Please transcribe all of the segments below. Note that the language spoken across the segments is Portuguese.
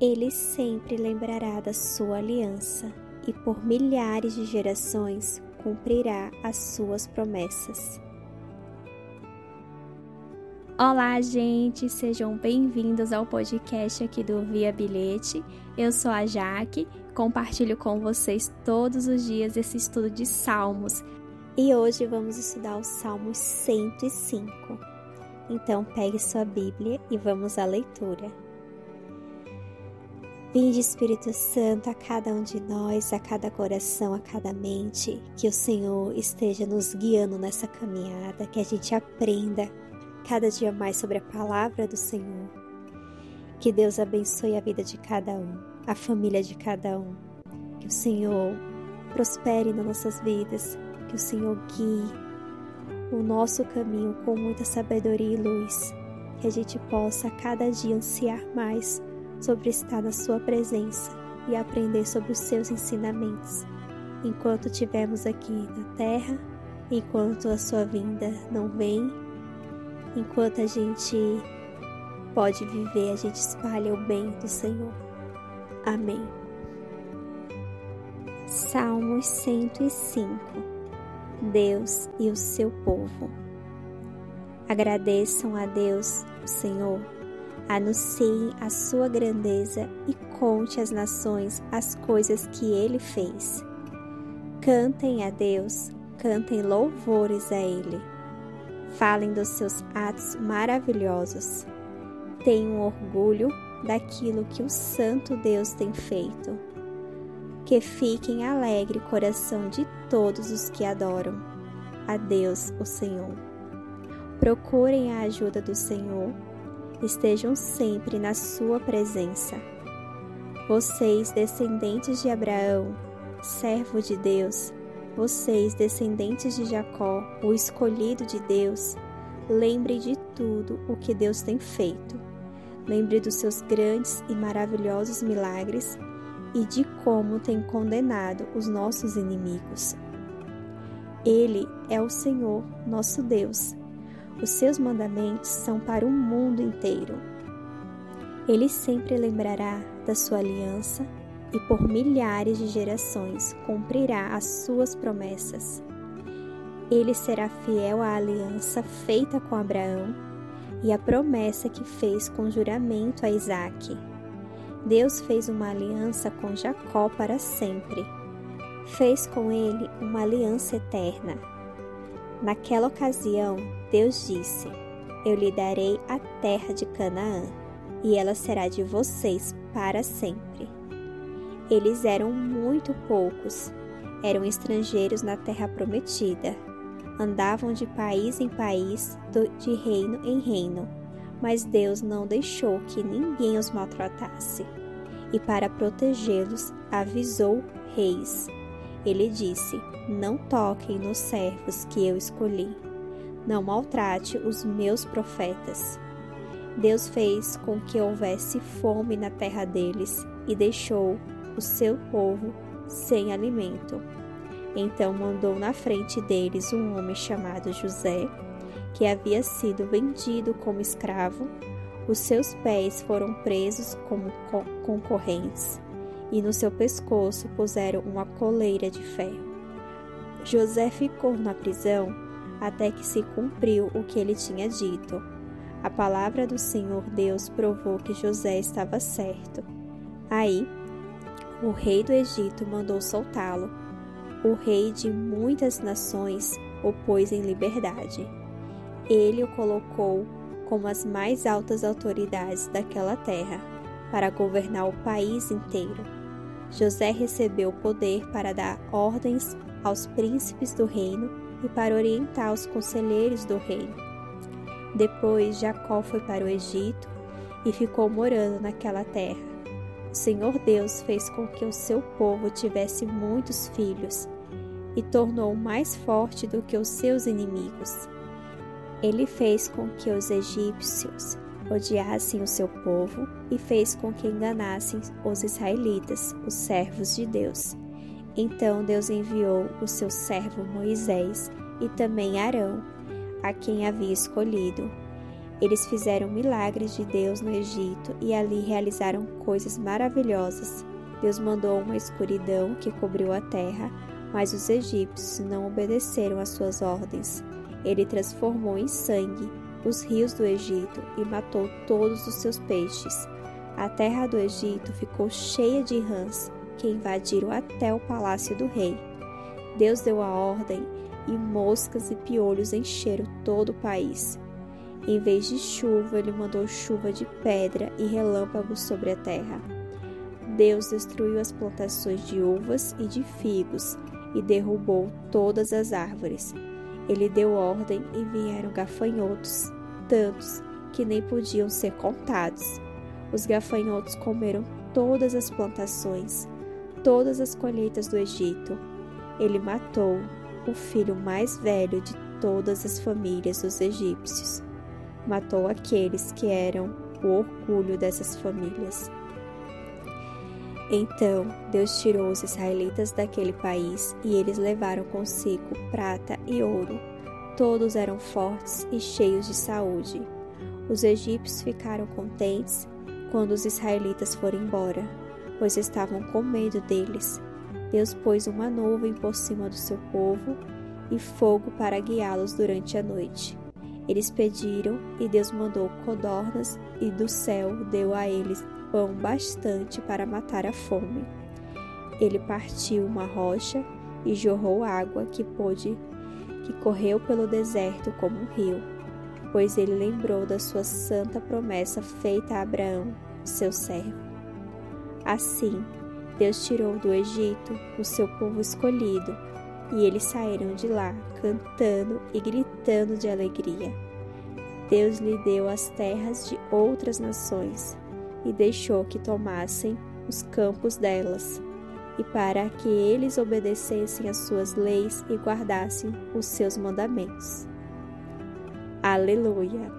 Ele sempre lembrará da sua aliança e por milhares de gerações cumprirá as suas promessas. Olá, gente, sejam bem-vindos ao podcast aqui do Via Bilhete. Eu sou a Jaque, compartilho com vocês todos os dias esse estudo de Salmos. E hoje vamos estudar o Salmo 105. Então, pegue sua Bíblia e vamos à leitura. Vinde Espírito Santo a cada um de nós, a cada coração, a cada mente, que o Senhor esteja nos guiando nessa caminhada, que a gente aprenda cada dia mais sobre a palavra do Senhor. Que Deus abençoe a vida de cada um, a família de cada um. Que o Senhor prospere nas nossas vidas, que o Senhor guie o nosso caminho com muita sabedoria e luz. Que a gente possa cada dia ansiar mais sobre estar na Sua presença e aprender sobre os seus ensinamentos. Enquanto estivermos aqui na terra, enquanto a Sua vinda não vem enquanto a gente pode viver, a gente espalha o bem do Senhor. Amém. Salmos 105 Deus e o seu povo. Agradeçam a Deus, o Senhor, anunciem a sua grandeza e conte às nações as coisas que ele fez. Cantem a Deus, cantem louvores a Ele Falem dos seus atos maravilhosos. Tenham orgulho daquilo que o Santo Deus tem feito. Que fiquem alegre o coração de todos os que adoram a Deus, o Senhor. Procurem a ajuda do Senhor, estejam sempre na sua presença. Vocês, descendentes de Abraão, servo de Deus, vocês, descendentes de Jacó, o escolhido de Deus, lembre de tudo o que Deus tem feito. Lembre dos seus grandes e maravilhosos milagres e de como tem condenado os nossos inimigos. Ele é o Senhor, nosso Deus. Os seus mandamentos são para o mundo inteiro. Ele sempre lembrará da sua aliança e por milhares de gerações cumprirá as suas promessas. Ele será fiel à aliança feita com Abraão e à promessa que fez com juramento a Isaque. Deus fez uma aliança com Jacó para sempre. Fez com ele uma aliança eterna. Naquela ocasião, Deus disse: Eu lhe darei a terra de Canaã, e ela será de vocês para sempre. Eles eram muito poucos, eram estrangeiros na terra prometida, andavam de país em país, de reino em reino, mas Deus não deixou que ninguém os maltratasse. E para protegê-los, avisou reis. Ele disse: Não toquem nos servos que eu escolhi. Não maltrate os meus profetas. Deus fez com que houvesse fome na terra deles e deixou o seu povo sem alimento. Então mandou na frente deles um homem chamado José, que havia sido vendido como escravo. Os seus pés foram presos como concorrentes, e no seu pescoço puseram uma coleira de ferro. José ficou na prisão até que se cumpriu o que ele tinha dito. A palavra do Senhor Deus provou que José estava certo. Aí o rei do Egito mandou soltá-lo. O rei de muitas nações o pôs em liberdade. Ele o colocou como as mais altas autoridades daquela terra, para governar o país inteiro. José recebeu poder para dar ordens aos príncipes do reino e para orientar os conselheiros do reino. Depois Jacó foi para o Egito e ficou morando naquela terra. O Senhor Deus fez com que o seu povo tivesse muitos filhos e tornou mais forte do que os seus inimigos. Ele fez com que os egípcios odiassem o seu povo e fez com que enganassem os israelitas, os servos de Deus. Então Deus enviou o seu servo Moisés e também Arão, a quem havia escolhido. Eles fizeram milagres de Deus no Egito e ali realizaram coisas maravilhosas. Deus mandou uma escuridão que cobriu a terra, mas os egípcios não obedeceram às suas ordens. Ele transformou em sangue os rios do Egito e matou todos os seus peixes. A terra do Egito ficou cheia de rãs que invadiram até o palácio do rei. Deus deu a ordem e moscas e piolhos encheram todo o país. Em vez de chuva, ele mandou chuva de pedra e relâmpagos sobre a terra. Deus destruiu as plantações de uvas e de figos e derrubou todas as árvores. Ele deu ordem e vieram gafanhotos, tantos que nem podiam ser contados. Os gafanhotos comeram todas as plantações, todas as colheitas do Egito. Ele matou o filho mais velho de todas as famílias dos egípcios. Matou aqueles que eram o orgulho dessas famílias. Então Deus tirou os israelitas daquele país e eles levaram consigo prata e ouro. Todos eram fortes e cheios de saúde. Os egípcios ficaram contentes quando os israelitas foram embora, pois estavam com medo deles. Deus pôs uma nuvem por cima do seu povo e fogo para guiá-los durante a noite. Eles pediram e Deus mandou codornas e do céu deu a eles pão bastante para matar a fome. Ele partiu uma rocha e jorrou água que pôde que correu pelo deserto como um rio, pois ele lembrou da sua santa promessa feita a Abraão, seu servo. Assim, Deus tirou do Egito o seu povo escolhido, e eles saíram de lá cantando e gritando de alegria. Deus lhe deu as terras de outras nações e deixou que tomassem os campos delas, e para que eles obedecessem às suas leis e guardassem os seus mandamentos. Aleluia!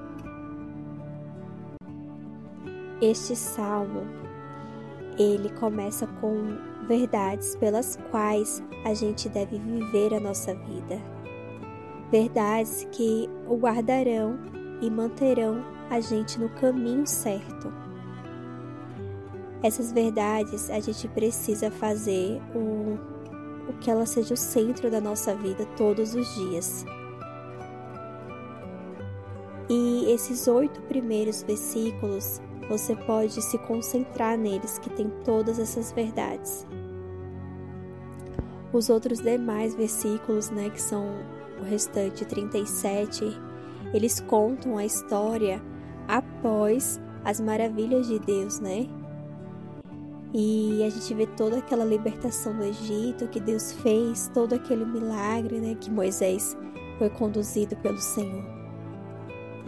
Este salmo ele começa com verdades pelas quais a gente deve viver a nossa vida. Verdades que o guardarão e manterão a gente no caminho certo. Essas verdades a gente precisa fazer o, o que ela seja o centro da nossa vida todos os dias. E esses oito primeiros versículos, você pode se concentrar neles, que tem todas essas verdades. Os outros demais versículos, né, que são o restante 37, eles contam a história após as maravilhas de Deus, né? E a gente vê toda aquela libertação do Egito que Deus fez, todo aquele milagre, né, que Moisés foi conduzido pelo Senhor.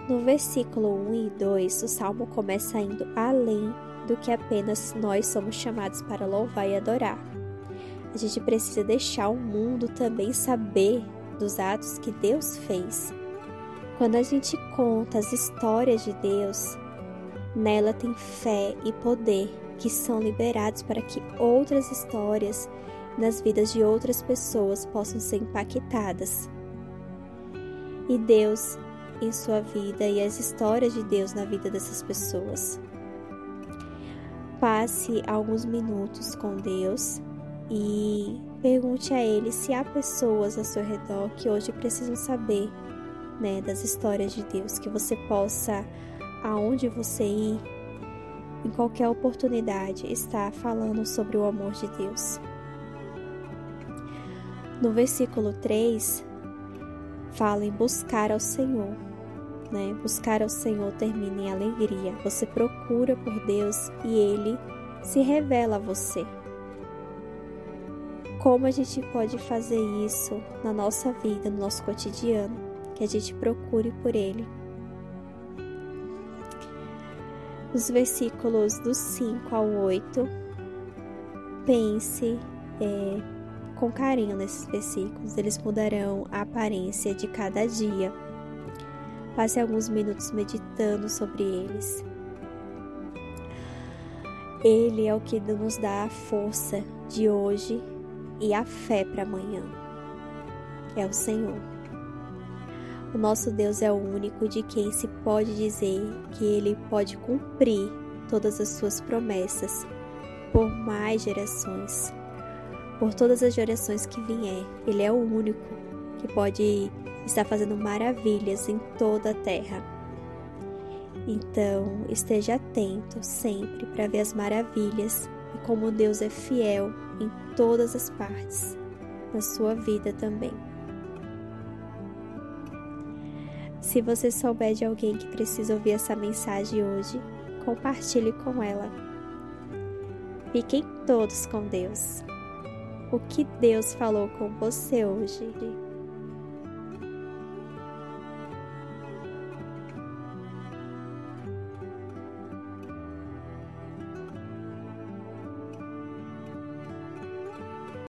No versículo 1 e 2, o salmo começa indo além do que apenas nós somos chamados para louvar e adorar. A gente precisa deixar o mundo também saber dos atos que Deus fez. Quando a gente conta as histórias de Deus, nela tem fé e poder que são liberados para que outras histórias nas vidas de outras pessoas possam ser impactadas. E Deus em sua vida e as histórias de Deus na vida dessas pessoas. Passe alguns minutos com Deus e pergunte a Ele se há pessoas ao seu redor que hoje precisam saber né, das histórias de Deus, que você possa, aonde você ir, em qualquer oportunidade, estar falando sobre o amor de Deus. No versículo 3, fala em buscar ao Senhor. Né? Buscar ao Senhor termina em alegria. Você procura por Deus e Ele se revela a você. Como a gente pode fazer isso na nossa vida, no nosso cotidiano? Que a gente procure por Ele os versículos do 5 ao 8. Pense é, com carinho nesses versículos, eles mudarão a aparência de cada dia. Passe alguns minutos meditando sobre eles. Ele é o que nos dá a força de hoje e a fé para amanhã. É o Senhor. O nosso Deus é o único de quem se pode dizer que ele pode cumprir todas as suas promessas por mais gerações, por todas as gerações que vier. Ele é o único que pode estar fazendo maravilhas em toda a terra. Então, esteja atento sempre para ver as maravilhas e como Deus é fiel em todas as partes, na sua vida também. Se você souber de alguém que precisa ouvir essa mensagem hoje, compartilhe com ela. Fiquem todos com Deus. O que Deus falou com você hoje?